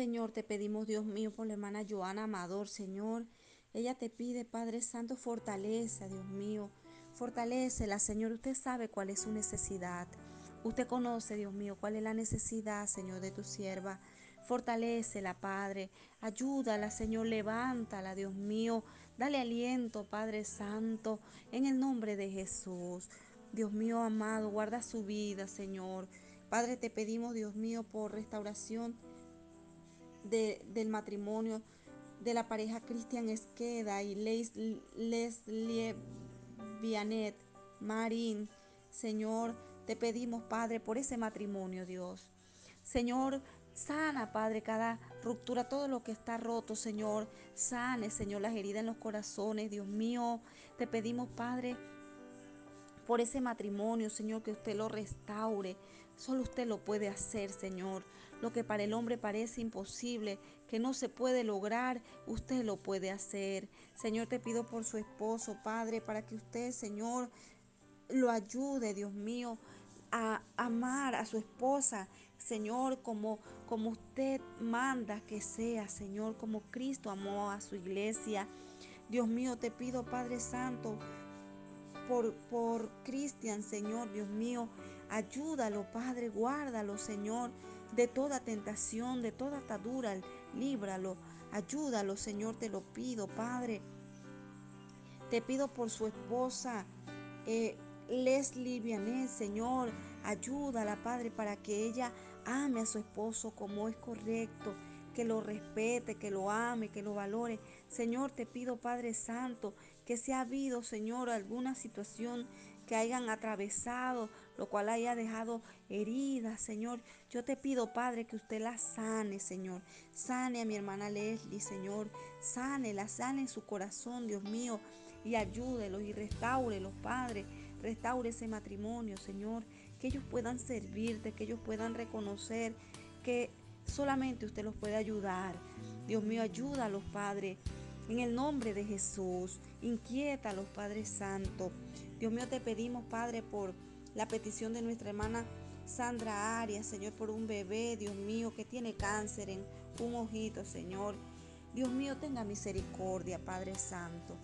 Señor, te pedimos, Dios mío, por la hermana Joana Amador, Señor. Ella te pide, Padre Santo, fortaleza, Dios mío. Fortalecela, Señor. Usted sabe cuál es su necesidad. Usted conoce, Dios mío, cuál es la necesidad, Señor, de tu sierva. Fortalecela, Padre. Ayúdala, Señor. Levántala, Dios mío. Dale aliento, Padre Santo, en el nombre de Jesús. Dios mío amado, guarda su vida, Señor. Padre, te pedimos, Dios mío, por restauración del matrimonio de la pareja Cristian Esqueda y Leslie Vianet Marín. Señor, te pedimos, Padre, por ese matrimonio, Dios. Señor, sana, Padre, cada ruptura, todo lo que está roto, Señor. Sane, Señor, las heridas en los corazones, Dios mío. Te pedimos, Padre, por ese matrimonio, Señor, que usted lo restaure. Solo usted lo puede hacer, Señor. Lo que para el hombre parece imposible, que no se puede lograr, usted lo puede hacer. Señor, te pido por su esposo, Padre, para que usted, Señor, lo ayude, Dios mío, a amar a su esposa, Señor, como, como usted manda que sea, Señor, como Cristo amó a su iglesia. Dios mío, te pido, Padre Santo, por, por Cristian, Señor, Dios mío, ayúdalo, Padre, guárdalo, Señor, de toda tentación, de toda atadura, líbralo, ayúdalo, Señor, te lo pido, Padre. Te pido por su esposa, eh, Leslie Vianet, Señor, ayúdala, Padre, para que ella ame a su esposo como es correcto, que lo respete, que lo ame, que lo valore. Señor, te pido, Padre Santo, que si ha habido, Señor, alguna situación que hayan atravesado, lo cual haya dejado heridas, Señor. Yo te pido, Padre, que usted la sane, Señor. Sane a mi hermana Leslie, Señor. Sane, la sane en su corazón, Dios mío. Y ayúdelo y los Padre. Restaure ese matrimonio, Señor. Que ellos puedan servirte, que ellos puedan reconocer que solamente usted los puede ayudar. Dios mío, ayúdalos, Padre. En el nombre de Jesús, inquieta a los Padres Santos. Dios mío, te pedimos, Padre, por la petición de nuestra hermana Sandra Arias, Señor, por un bebé, Dios mío, que tiene cáncer en un ojito, Señor. Dios mío, tenga misericordia, Padre Santo.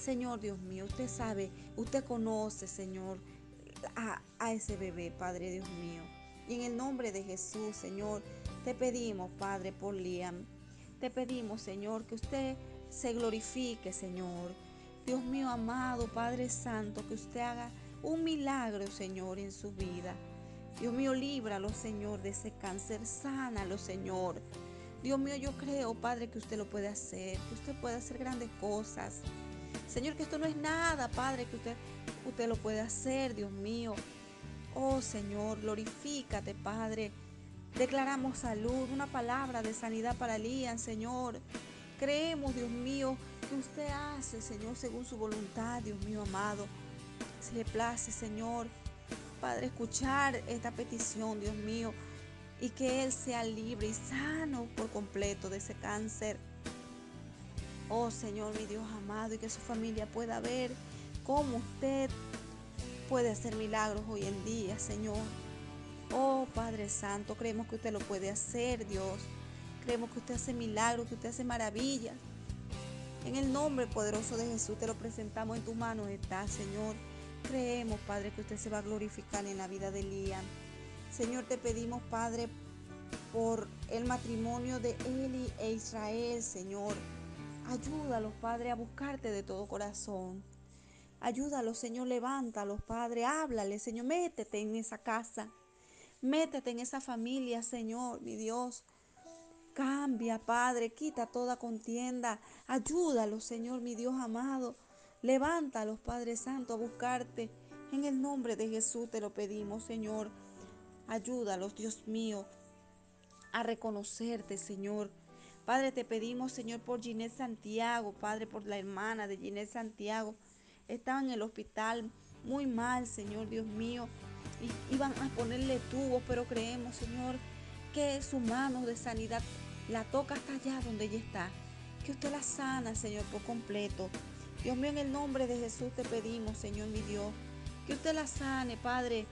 Señor Dios mío, usted sabe, usted conoce, Señor, a, a, ese bebé, Padre Dios mío. Y en el nombre de Jesús, Señor, te pedimos, Padre, por Liam. Te pedimos, Señor, que usted se glorifique, Señor. Dios mío amado, Padre Santo, que usted haga un milagro, Señor, en su vida. Dios mío, líbralo, Señor, de ese cáncer. Sánalo, Señor. Dios mío, yo creo, Padre, que usted lo puede hacer, que usted puede hacer grandes cosas. Señor, que esto no es nada, Padre, que usted, usted lo puede hacer, Dios mío. Oh, Señor, glorifícate, Padre. Declaramos salud, una palabra de sanidad para Elías, Señor. Creemos, Dios mío, que usted hace, Señor, según su voluntad, Dios mío amado. Si le place, Señor, Padre, escuchar esta petición, Dios mío, y que Él sea libre y sano por completo de ese cáncer. Oh Señor, mi Dios amado, y que su familia pueda ver cómo usted puede hacer milagros hoy en día, Señor. Oh Padre Santo, creemos que usted lo puede hacer, Dios. Creemos que usted hace milagros, que usted hace maravillas. En el nombre poderoso de Jesús te lo presentamos en tus manos está, Señor. Creemos, Padre, que usted se va a glorificar en la vida de Liam. Señor, te pedimos, Padre, por el matrimonio de Eli e Israel, Señor. Ayúdalos, Padre, a buscarte de todo corazón. Ayúdalos, Señor, levántalos, Padre. Háblale, Señor, métete en esa casa. Métete en esa familia, Señor, mi Dios. Cambia, Padre, quita toda contienda. Ayúdalos, Señor, mi Dios amado. Levántalos, Padre Santo, a buscarte. En el nombre de Jesús te lo pedimos, Señor. Ayúdalos, Dios mío, a reconocerte, Señor. Padre, te pedimos, Señor, por Ginés Santiago, Padre, por la hermana de Ginés Santiago. Estaba en el hospital muy mal, Señor, Dios mío. Y iban a ponerle tubos, pero creemos, Señor, que su mano de sanidad la toca hasta allá donde ella está. Que usted la sana, Señor, por completo. Dios mío, en el nombre de Jesús te pedimos, Señor mi Dios, que usted la sane, Padre.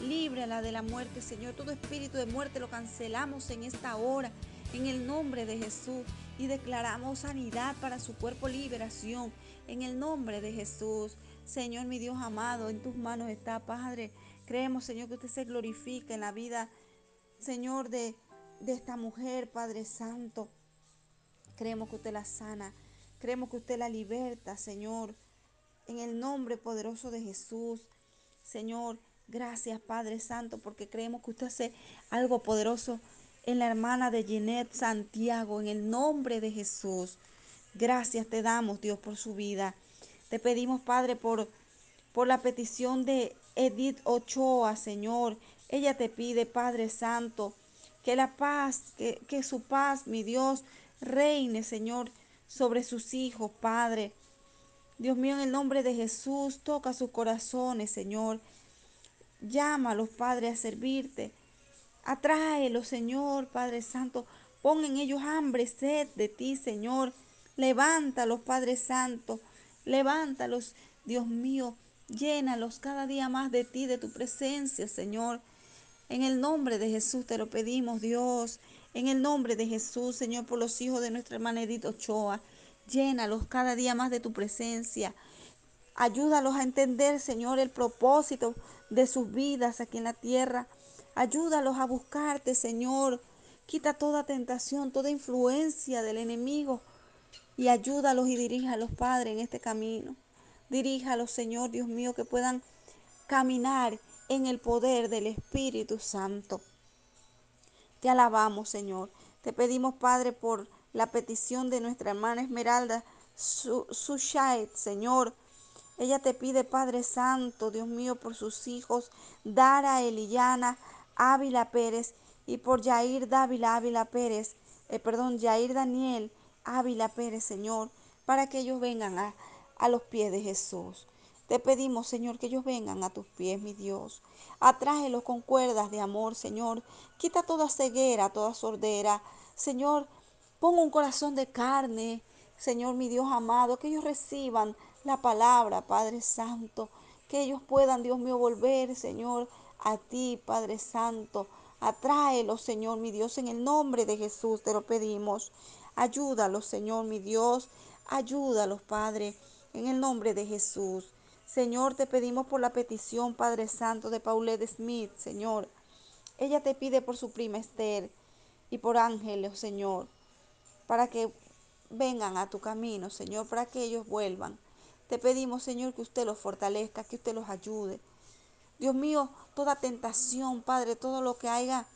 líbrala de la muerte, Señor. Todo espíritu de muerte lo cancelamos en esta hora, en el nombre de Jesús. Y declaramos sanidad para su cuerpo, liberación, en el nombre de Jesús. Señor, mi Dios amado, en tus manos está, Padre. Creemos, Señor, que usted se glorifique en la vida, Señor, de, de esta mujer, Padre Santo. Creemos que usted la sana. Creemos que usted la liberta, Señor. En el nombre poderoso de Jesús. Señor, gracias, Padre Santo, porque creemos que usted hace algo poderoso en la hermana de Jeanette Santiago. En el nombre de Jesús. Gracias te damos, Dios, por su vida. Te pedimos, Padre, por, por la petición de Edith Ochoa, Señor. Ella te pide, Padre Santo, que la paz, que, que su paz, mi Dios, reine, Señor, sobre sus hijos, Padre. Dios mío, en el nombre de Jesús, toca sus corazones, Señor. Llámalos, Padre, a servirte. Atráelos, Señor, Padre Santo. Pon en ellos hambre, sed de ti, Señor. Levántalos, Padre Santo. Levántalos, Dios mío. Llénalos cada día más de ti, de tu presencia, Señor. En el nombre de Jesús te lo pedimos, Dios. En el nombre de Jesús, Señor, por los hijos de nuestra hermana Edith Ochoa, llénalos cada día más de tu presencia. Ayúdalos a entender, Señor, el propósito de sus vidas aquí en la tierra. Ayúdalos a buscarte, Señor. Quita toda tentación, toda influencia del enemigo y ayúdalos y diríjalos, Padre, en este camino. Diríjalos, Señor, Dios mío, que puedan caminar en el poder del Espíritu Santo. Te alabamos, Señor. Te pedimos, Padre, por la petición de nuestra hermana Esmeralda Sushait, Señor. Ella te pide, Padre Santo, Dios mío, por sus hijos, Dara Elillana Ávila Pérez y por Yair Dávila Ávila Pérez, eh, perdón, Yair Daniel Ávila Pérez, Señor, para que ellos vengan a, a los pies de Jesús. Te pedimos, Señor, que ellos vengan a tus pies, mi Dios. Atráelos con cuerdas de amor, Señor. Quita toda ceguera, toda sordera. Señor, pon un corazón de carne, Señor, mi Dios amado, que ellos reciban la palabra, Padre Santo. Que ellos puedan, Dios mío, volver, Señor, a ti, Padre Santo. Atráelos, Señor, mi Dios, en el nombre de Jesús te lo pedimos. Ayúdalos, Señor, mi Dios. Ayúdalos, Padre, en el nombre de Jesús. Señor, te pedimos por la petición, Padre Santo, de Paulette Smith, Señor. Ella te pide por su prima Esther y por ángeles, Señor, para que vengan a tu camino, Señor, para que ellos vuelvan. Te pedimos, Señor, que usted los fortalezca, que usted los ayude. Dios mío, toda tentación, Padre, todo lo que haya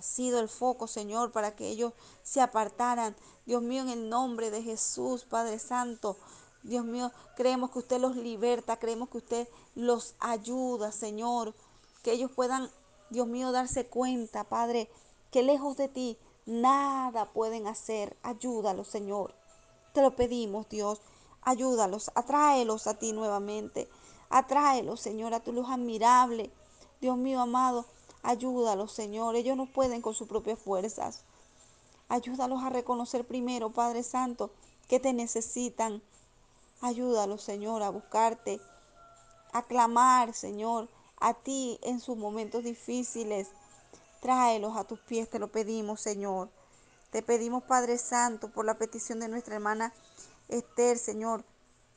sido el foco, Señor, para que ellos se apartaran. Dios mío, en el nombre de Jesús, Padre Santo, Dios mío, creemos que usted los liberta, creemos que usted los ayuda, Señor, que ellos puedan, Dios mío, darse cuenta, Padre, que lejos de ti nada pueden hacer. Ayúdalos, Señor. Te lo pedimos, Dios. Ayúdalos, atráelos a ti nuevamente. Atráelos, Señor, a tu luz admirable. Dios mío amado, ayúdalos, Señor. Ellos no pueden con sus propias fuerzas. Ayúdalos a reconocer primero, Padre Santo, que te necesitan Ayúdalos, Señor, a buscarte, a clamar, Señor, a ti en sus momentos difíciles. Tráelos a tus pies, te lo pedimos, Señor. Te pedimos, Padre Santo, por la petición de nuestra hermana Esther, Señor.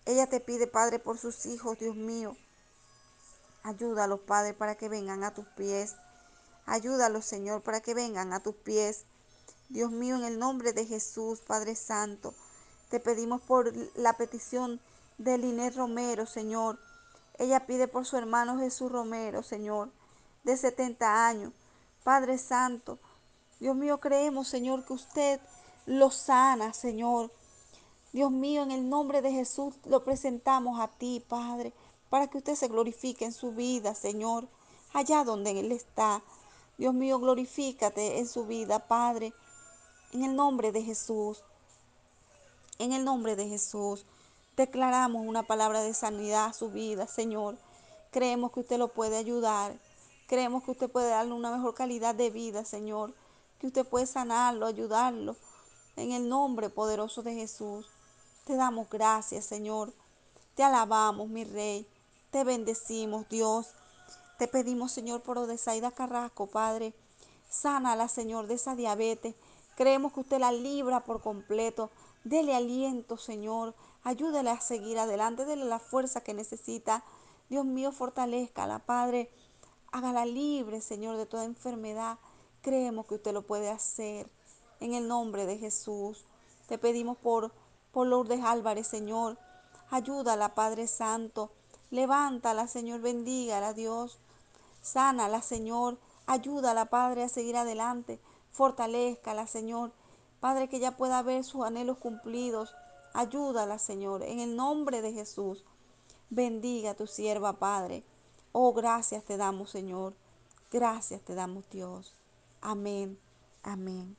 Ella te pide, Padre, por sus hijos, Dios mío. Ayúdalos, Padre, para que vengan a tus pies. Ayúdalos, Señor, para que vengan a tus pies. Dios mío, en el nombre de Jesús, Padre Santo. Te pedimos por la petición de Linet Romero, Señor. Ella pide por su hermano Jesús Romero, Señor, de 70 años. Padre Santo, Dios mío, creemos, Señor, que usted lo sana, Señor. Dios mío, en el nombre de Jesús lo presentamos a ti, Padre, para que usted se glorifique en su vida, Señor, allá donde Él está. Dios mío, glorifícate en su vida, Padre, en el nombre de Jesús. En el nombre de Jesús, declaramos una palabra de sanidad a su vida, Señor. Creemos que usted lo puede ayudar. Creemos que usted puede darle una mejor calidad de vida, Señor. Que usted puede sanarlo, ayudarlo. En el nombre poderoso de Jesús. Te damos gracias, Señor. Te alabamos, mi Rey. Te bendecimos, Dios. Te pedimos, Señor, por Odesaida Carrasco, Padre. Sánala, Señor, de esa diabetes. Creemos que usted la libra por completo. Dele aliento, Señor. Ayúdale a seguir adelante. Dele la fuerza que necesita. Dios mío, fortalezcala, Padre. Hágala libre, Señor, de toda enfermedad. Creemos que usted lo puede hacer. En el nombre de Jesús. Te pedimos por, por Lourdes Álvarez, Señor. Ayúdala, Padre Santo. Levántala, Señor. Bendígala, Dios. Sánala, Señor. Ayúdala, Padre, a seguir adelante. Fortalezcala, Señor. Padre, que ella pueda ver sus anhelos cumplidos. Ayúdala, Señor, en el nombre de Jesús. Bendiga a tu sierva, Padre. Oh, gracias te damos, Señor. Gracias te damos, Dios. Amén. Amén.